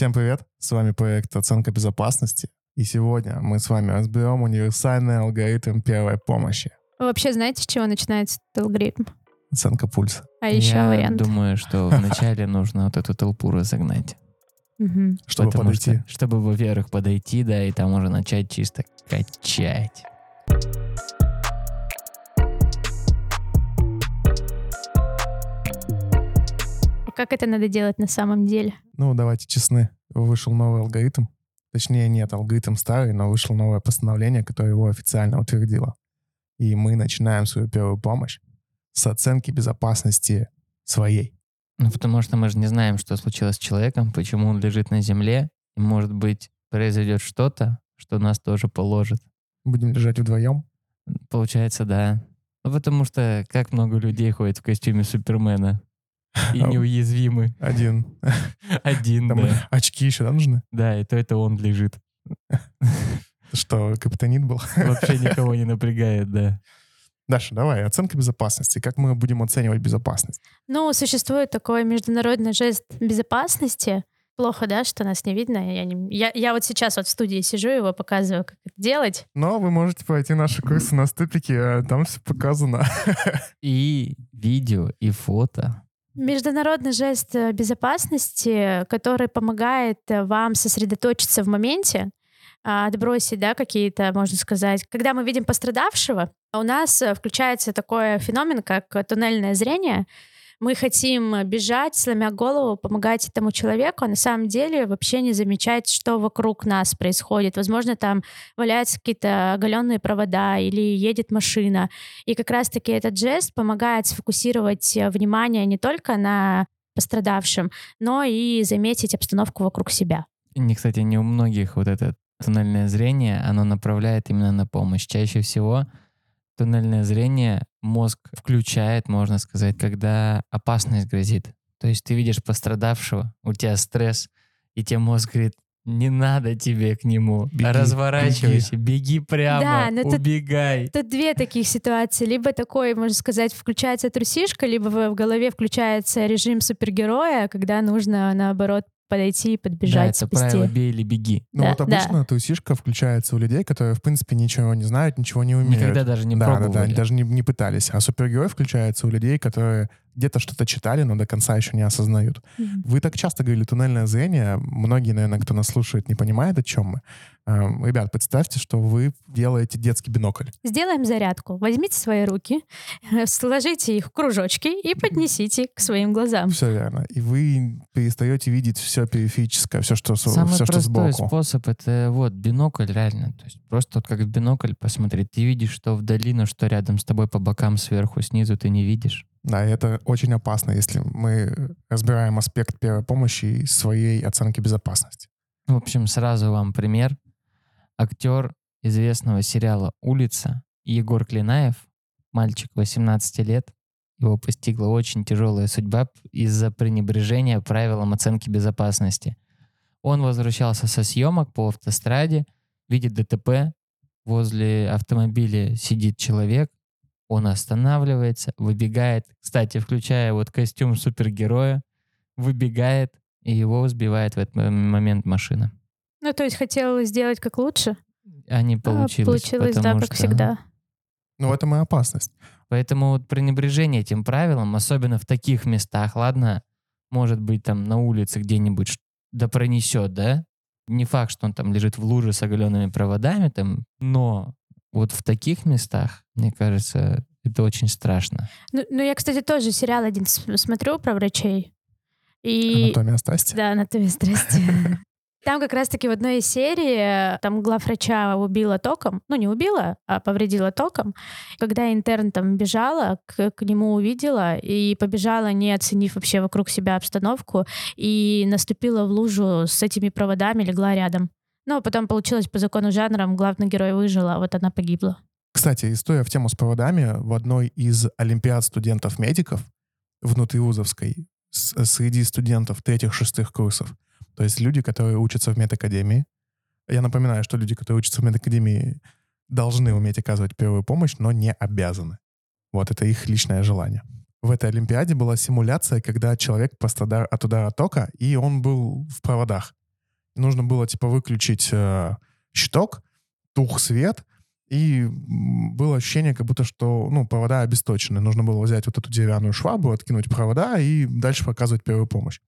Всем привет! С вами проект «Оценка безопасности». И сегодня мы с вами разберем универсальный алгоритм первой помощи. Вы вообще знаете, с чего начинается этот алгоритм? Оценка пульса. А еще Я вариант. думаю, что вначале нужно вот эту толпу разогнать. Чтобы Потому подойти. что- чтобы, во-первых, подойти, да, и там уже начать чисто качать. Как это надо делать на самом деле? Ну, давайте честны. Вышел новый алгоритм. Точнее, нет, алгоритм старый, но вышло новое постановление, которое его официально утвердило. И мы начинаем свою первую помощь с оценки безопасности своей. Ну, потому что мы же не знаем, что случилось с человеком, почему он лежит на земле, и, может быть, произойдет что-то, что нас тоже положит. Будем лежать вдвоем. Получается, да. Ну, потому что как много людей ходит в костюме Супермена и А, неуязвимы. Один. Один, Там да. очки еще да, нужны? Да, и то это он лежит. Что, капитанит был? Вообще никого не напрягает, да. Даша, давай, оценка безопасности. Как мы будем оценивать безопасность? Ну, существует такой международный жест безопасности. Плохо, да, что нас не видно. Я, не- я, я вот сейчас вот в студии сижу, его показываю, как это делать. Но вы можете пройти наши курсы на ступике, а там все показано. И видео, и фото. Международный жест э, безопасности, который помогает э, вам сосредоточиться в моменте, а, отбросить, да, какие-то, можно сказать. Когда мы видим пострадавшего, у нас э, включается такой феномен, как туннельное зрение. Мы хотим бежать, сломя голову, помогать этому человеку, а на самом деле вообще не замечать, что вокруг нас происходит. Возможно, там валяются какие-то оголенные провода или едет машина. И как раз-таки этот жест помогает сфокусировать э, внимание не только на пострадавшем, но и заметить обстановку вокруг себя. Не, кстати, не у многих вот это туннельное зрение, оно направляет именно на помощь. Чаще всего туннельное зрение мозг включает, можно сказать, когда опасность грозит. То есть ты видишь пострадавшего, у тебя стресс, и тебе мозг говорит, не надо тебе к нему, Беги, разворачивайся, беги, прямо, Да, но тут- убегай. Тут две таких ситуации. Либо такой, можно сказать, включается трусишка, либо в голове включается режим супергероя, когда нужно, наоборот, подойти и Да, подбежать, это спасти. правило «бей или беги». Ну Да, вот обычно трусишка включается у людей, которые, в принципе, ничего не знают, ничего не умеют. Никогда даже не да, да, пробовали. да, даже не, не пытались. А супергерой включается у людей, которые где-то что-то читали, но до конца еще не осознают. Мгм. Вы так часто говорили туннельное зрение. Многие, наверное, кто нас слушает, не понимает, о чем мы. Эм, Ребят, представьте, что вы делаете детский бинокль. Сделаем зарядку. Возьмите свои руки, сложите их в кружочки и поднесите к своим глазам. Все верно. И вы перестаете видеть все периферическое, все, что, Самый все, что простой сбоку. способ это вот бинокль реально. То есть просто вот как в бинокль посмотреть. Ты видишь, что вдали, но что рядом с тобой по бокам, сверху, снизу ты не видишь. Да, и это очень опасно, если мы разбираем аспект первой помощи и своей оценки безопасности. В общем, сразу вам пример. Актер известного сериала «Улица» Егор Клинаев, мальчик 18 лет, его постигла очень тяжелая судьба из-за пренебрежения правилам оценки безопасности. Он возвращался со съемок по автостраде, видит ДТП, возле автомобиля сидит человек, он останавливается, выбегает, кстати, включая вот костюм супергероя, выбегает, и его сбивает в этот момент машина. Ну, то есть хотела сделать как лучше, А не а получилось. получилось, да, как что- всегда. Но в этом и опасность. Поэтому вот пренебрежение этим правилам, особенно в таких местах, ладно, может быть там на улице где-нибудь, да пронесет, да? Не факт, что он там лежит в луже с оголенными проводами, там, но вот в таких местах, мне кажется, это очень страшно. Ну, ну, я, кстати, тоже сериал один смотрю про врачей. И... Анатомия страсти. Да, анатомия страсти. Там как раз-таки в одной из серий э, там главврача убила током, ну не убила, а повредила током. Когда интерн там бежала, к, к нему увидела и побежала, не оценив вообще вокруг себя обстановку, и наступила в лужу с этими проводами, легла рядом. Ну, а потом получилось по закону жанра, главный герой выжил, а вот она погибла. Кстати, история в тему с проводами в одной из олимпиад студентов-медиков внутривузовской среди студентов третьих-шестых курсов. То есть люди, которые учатся в медакадемии. Я напоминаю, что люди, которые учатся в медакадемии, должны уметь оказывать первую помощь, но не обязаны. Вот это их личное желание. В этой Олимпиаде была симуляция, когда человек пострадал от удара тока, и он был в проводах. Нужно было, типа, выключить э, щиток, тух свет, и было ощущение, как будто что, ну, провода обесточены. Нужно было взять вот эту деревянную швабру, откинуть провода и дальше показывать первую помощь.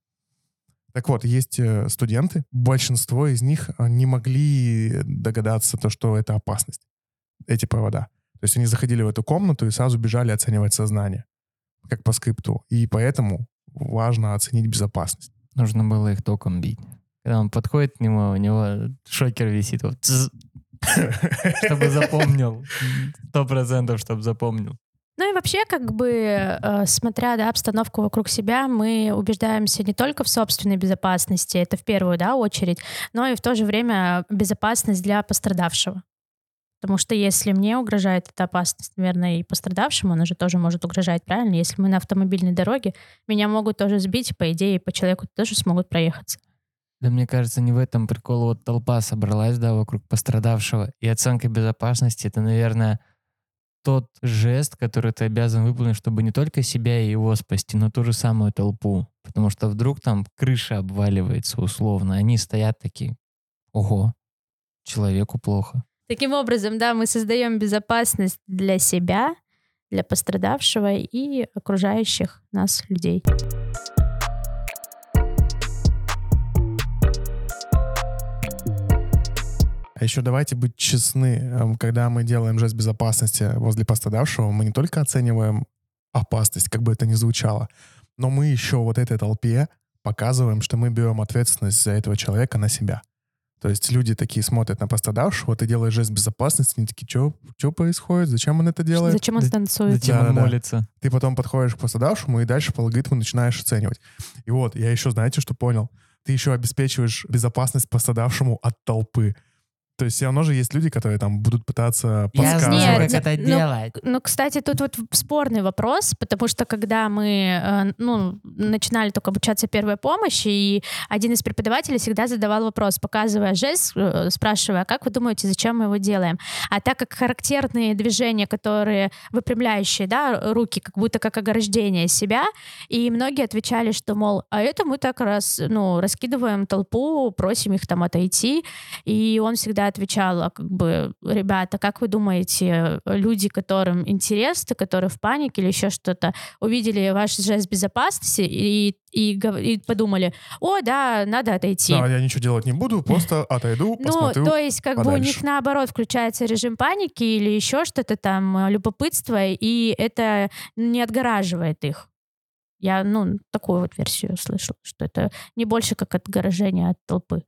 Так вот, есть э, студенты, большинство из них э, не могли догадаться, то, что это опасность, эти провода. То есть они заходили в эту комнату и сразу бежали оценивать сознание, как по скрипту. И поэтому важно оценить безопасность. Нужно было их током бить. Когда он подходит к нему, у него шокер висит. Вот, чтобы запомнил. Сто процентов, чтобы запомнил. Ну и вообще, как бы, э, смотря да, обстановку вокруг себя, мы убеждаемся не только в собственной безопасности, это в первую да, очередь, но и в то же время безопасность для пострадавшего. Потому что если мне угрожает эта опасность, наверное, и пострадавшему, она же тоже может угрожать, правильно? Если мы на автомобильной дороге, меня могут тоже сбить, по идее, по человеку тоже смогут проехаться. Да мне кажется, не в этом прикол. Вот толпа собралась, да, вокруг пострадавшего. И оценка безопасности — это, наверное, тот жест, который ты обязан выполнить, чтобы не только себя и его спасти, но ту же самую толпу. Потому что вдруг там крыша обваливается условно. Они стоят такие, ого, человеку плохо. Таким образом, да, мы создаем безопасность для себя, для пострадавшего и окружающих нас людей. А еще давайте быть честны. Эм, Когда мы делаем жест безопасности возле пострадавшего, мы не только оцениваем опасность, как бы это ни звучало, но мы еще вот этой толпе показываем, что мы берем ответственность за этого человека на себя. То есть люди такие смотрят на пострадавшего, ты делаешь жест безопасности, они такие, что происходит, зачем он это делает? Зачем он Да- танцует? Зачем он Да-да-да. молится? Ты потом подходишь к пострадавшему и дальше по алгоритму начинаешь оценивать. И вот, я еще, знаете, что понял? Ты еще обеспечиваешь безопасность пострадавшему от толпы. То есть все равно же есть люди, которые там будут пытаться Я подсказывать. знаю, Нет, как ну- это ну, делать. Ну, кстати, тут вот спорный вопрос, потому что когда мы э, ну, начинали только обучаться первой помощи, и один из преподавателей всегда задавал вопрос, показывая жест, э, спрашивая, «А как вы думаете, зачем мы его делаем? А так как характерные движения, которые выпрямляющие, да, руки, как будто как ограждение себя, и многие отвечали, что, мол, а это мы так раз, ну, раскидываем толпу, просим их там отойти, и он всегда отвечал, а как бы, ребята, как вы думаете, люди, которым интересно, которые в панике или еще что-то, увидели ваш жест безопасности и, и, и подумали, о, да, надо отойти. Да, я ничего делать не буду, просто отойду, Ну, посмотрю. то есть, как бы у подальше. них наоборот включается режим паники или еще что-то там, э, любопытство, и это не отгораживает их. Я, ну, такую вот версию слышала, что это не больше как отгорожение от толпы.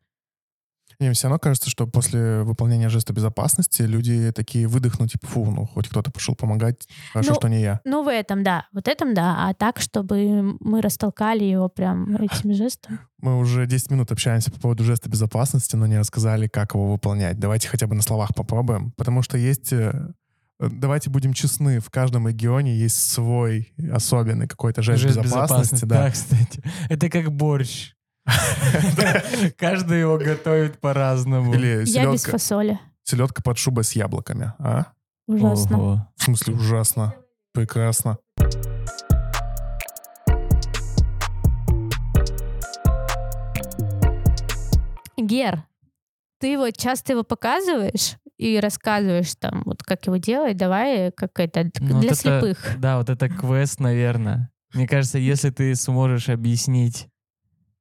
Мне все равно кажется, что после выполнения жеста безопасности люди такие выдохнут, типа, фу, ну, хоть кто-то пошел помогать, хорошо, Ну, что не я. Ну, в этом, да. Вот этом, да. А так, чтобы мы растолкали его прям этим жестом. Мы уже 10 минут общаемся по поводу жеста безопасности, но не рассказали, как его выполнять. Давайте хотя бы на словах попробуем, потому что есть... э, э, Давайте будем честны, в каждом регионе есть свой особенный какой-то жест, Жест безопасности. Да. Да, кстати. Это как борщ. Каждый его готовит по-разному. Или Я без фасоли. селедка под шубой с яблоками. А? Ужасно. В смысле, ужасно. Прекрасно. Гер, ты вот часто его показываешь и рассказываешь там, вот как его делать, давай как это, Ну, для вот это- слепых. Да, вот это квест, наверное. Мне кажется, если ты сможешь объяснить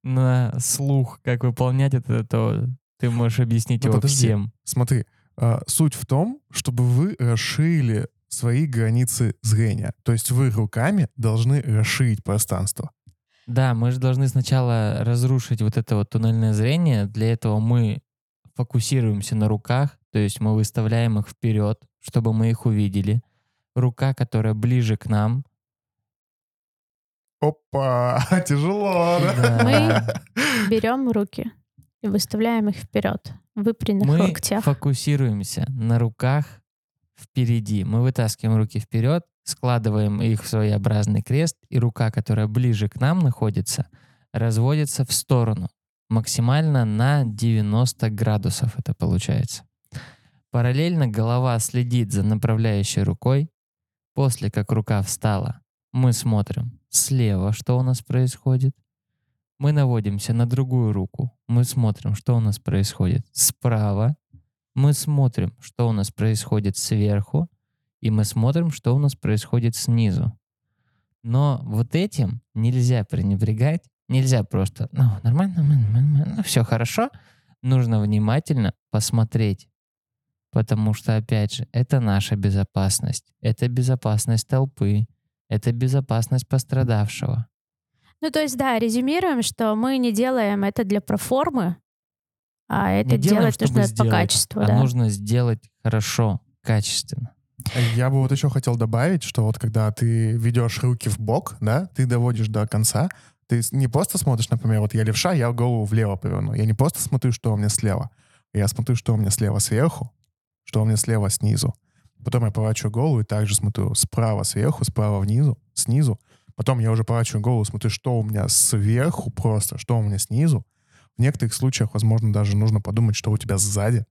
на слух, как выполнять это, то ты можешь объяснить Ну, его подожди. всем. Смотри, а, суть в том, чтобы вы расширили свои границы зрения. То есть вы руками должны расширить пространство. Да, мы же должны сначала разрушить вот это вот туннельное зрение. Для этого мы фокусируемся на руках, то есть мы выставляем их вперед, чтобы мы их увидели. Рука, которая ближе к нам. Опа, тяжело, да? Да. Берем руки и выставляем их вперед, выпрямленных Мы локтях. фокусируемся на руках впереди. Мы вытаскиваем руки вперед, складываем их в своеобразный крест, и рука, которая ближе к нам находится, разводится в сторону. Максимально на 90 градусов это получается. Параллельно голова следит за направляющей рукой. После как рука встала, мы смотрим слева, что у нас происходит. Мы наводимся на другую руку. Мы смотрим, что у нас происходит справа. Мы смотрим, что у нас происходит сверху. И мы смотрим, что у нас происходит снизу. Но вот этим нельзя пренебрегать. Нельзя просто, ну, нормально, ну, все хорошо. Нужно внимательно посмотреть. Потому что, опять же, это наша безопасность. Это безопасность толпы. Это безопасность пострадавшего. Ну, то есть, да, резюмируем, что мы не делаем это для проформы, а это Не делаем, делать нужно по сделать, качеству, а да. нужно сделать хорошо, качественно. Я бы вот еще хотел добавить, что вот когда ты ведешь руки в бок, да, ты доводишь до конца, ты не просто смотришь, например, вот я левша, я голову влево поверну. Я не просто смотрю, что у меня слева. Я смотрю, что у меня слева сверху, что у меня слева снизу. Потом я поворачиваю голову и также смотрю справа сверху, справа внизу, снизу. Потом я уже поворачиваю голову, смотрю, что у меня сверху просто, что у меня снизу. В некоторых случаях, возможно, даже нужно подумать, что у тебя сзади.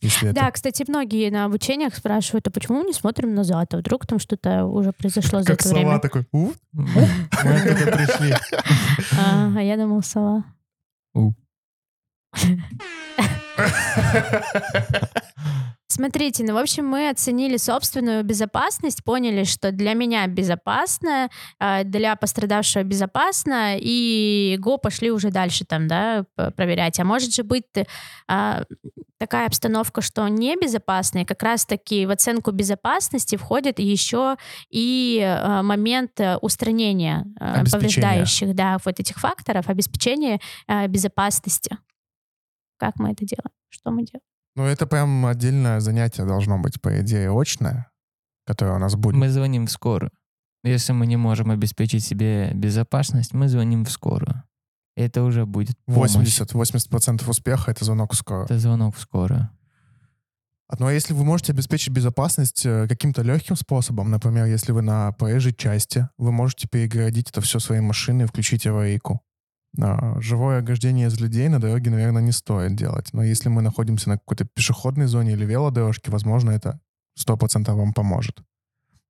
Если это Да, кстати, многие на обучениях спрашивают, а почему мы не смотрим назад? А вдруг там что-то уже произошло за как это сова время? такой, «У, мы только пришли. А, а я думал, сова. У. Смотрите, ну, в общем, мы оценили собственную безопасность, поняли, что для меня безопасно, а, для пострадавшего безопасно, и го пошли уже дальше там, да, проверять. А может же быть а, такая обстановка, что небезопасно, и как раз-таки в оценку безопасности входит еще и а, момент э, устранения повреждающих, да, вот этих факторов, обеспечения безопасности. Как мы это делаем? Что мы делаем? Ну, это прям отдельное занятие должно быть, по идее, очное, которое у нас будет. Мы звоним в скорую. Если мы не можем обеспечить себе безопасность, мы звоним в скорую. Это уже будет помощь. 80-80% успеха — это звонок в скорую. Это звонок в скорую. А, Ну, а если вы можете обеспечить безопасность э, каким-то легким способом, например, если вы на проезжей части, вы можете перегородить это все своей машиной и включить аварийку. А, Живое ограждение из людей на дороге, наверное, не стоит делать. Но если мы находимся на какой-то пешеходной зоне или велодорожке, возможно, это 100% вам поможет.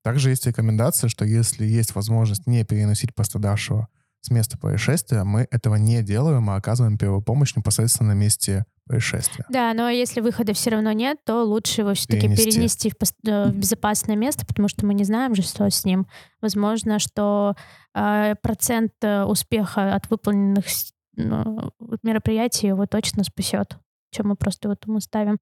Также есть рекомендация, что если есть возможность не переносить пострадавшего с места происшествия, мы этого не делаем, а оказываем первую помощь непосредственно на месте происшествия. Да, но если выхода все равно нет, то лучше его все-таки Перенести. перенести, в, э, в безопасное место, потому что мы не знаем же, что с ним. Возможно, что э, процент э, успеха от выполненных ну, мероприятий его точно спасет, чем мы просто вот ему ставим.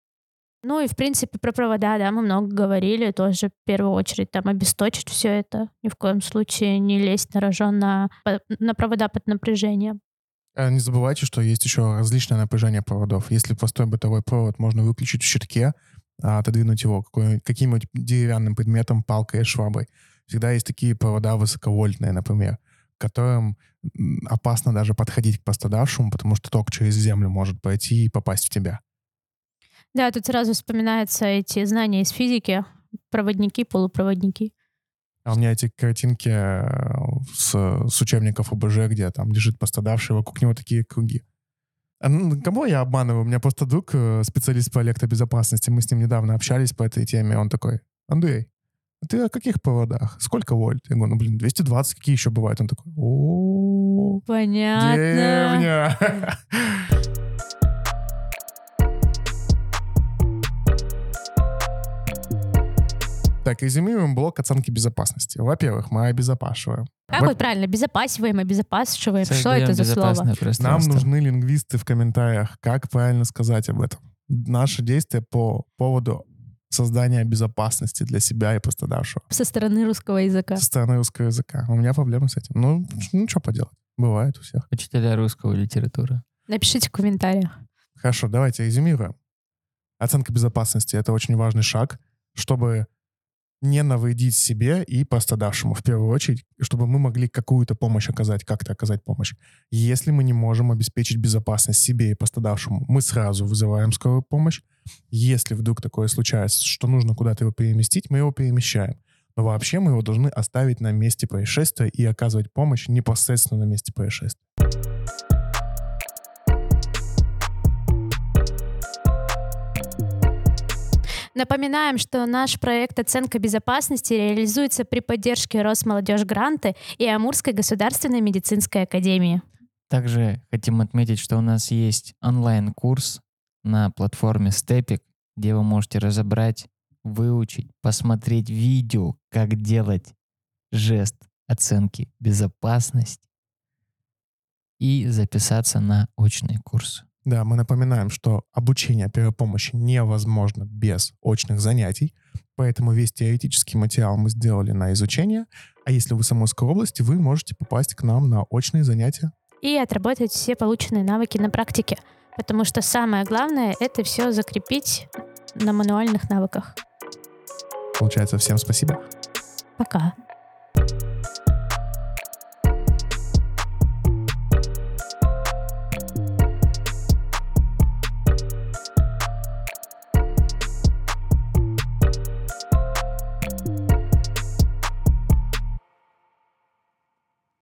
Ну и, в принципе, про провода, да, мы много говорили, тоже в первую очередь там обесточить все это, ни в коем случае не лезть на рожон на, на провода под напряжением. А Не забывайте, что есть еще различное напряжение проводов. Если простой бытовой провод можно выключить в щитке, а отодвинуть его каким-нибудь деревянным предметом, палкой, шваброй. Всегда есть такие провода высоковольтные, например, которым опасно даже подходить к пострадавшему, потому что ток через землю может пройти и попасть в тебя. Да, тут сразу вспоминаются эти знания из физики, проводники, полупроводники. А у меня эти картинки э, с, с учебников ОБЖ, где там лежит пострадавший, вокруг него такие круги. А, ну, кого я обманываю? У меня просто друг, э, специалист по электробезопасности, мы с ним недавно общались по этой теме, он такой, Андрей, а ты о каких проводах? Сколько вольт? Я говорю, ну, блин, 220, какие еще бывают? Он такой, о Понятно. деревня. Так, резюмируем блок оценки безопасности. Во-первых, мы обезопашиваем. Как Во- вот правильно? Безопасиваем, обезопасиваем. Что Создаем это за слово? Нам нужны лингвисты в комментариях, как правильно сказать об этом. Наши действия по поводу создания безопасности для себя и пострадавшего Со стороны русского языка. со стороны русского языка. У меня проблемы с этим. Ну, ну что поделать. Бывает у всех. Учителя русского литературы. Напишите в комментариях. Хорошо, давайте резюмируем. Оценка безопасности — это очень важный шаг, чтобы не навредить себе и пострадавшему в первую очередь, чтобы мы могли какую-то помощь оказать, как-то оказать помощь. Если мы не можем обеспечить безопасность себе и пострадавшему, мы сразу вызываем скорую помощь. Если вдруг такое случается, что нужно куда-то его переместить, мы его перемещаем. Но вообще мы его должны оставить на месте происшествия и оказывать помощь непосредственно на месте происшествия. Напоминаем, что наш проект «Оценка безопасности» реализуется при поддержке Росмолодежь Гранты и Амурской государственной медицинской академии. Также хотим отметить, что у нас есть онлайн-курс на платформе Stepik, где вы можете разобрать, выучить, посмотреть видео, как делать жест оценки безопасности и записаться на очный курс. Да, мы напоминаем, что обучение первой помощи невозможно без очных занятий, поэтому весь теоретический материал мы сделали на изучение, а если вы в Самарской области, вы можете попасть к нам на очные занятия. И отработать все полученные навыки на практике, потому что самое главное — это все закрепить на мануальных навыках. Получается, всем спасибо. Пока.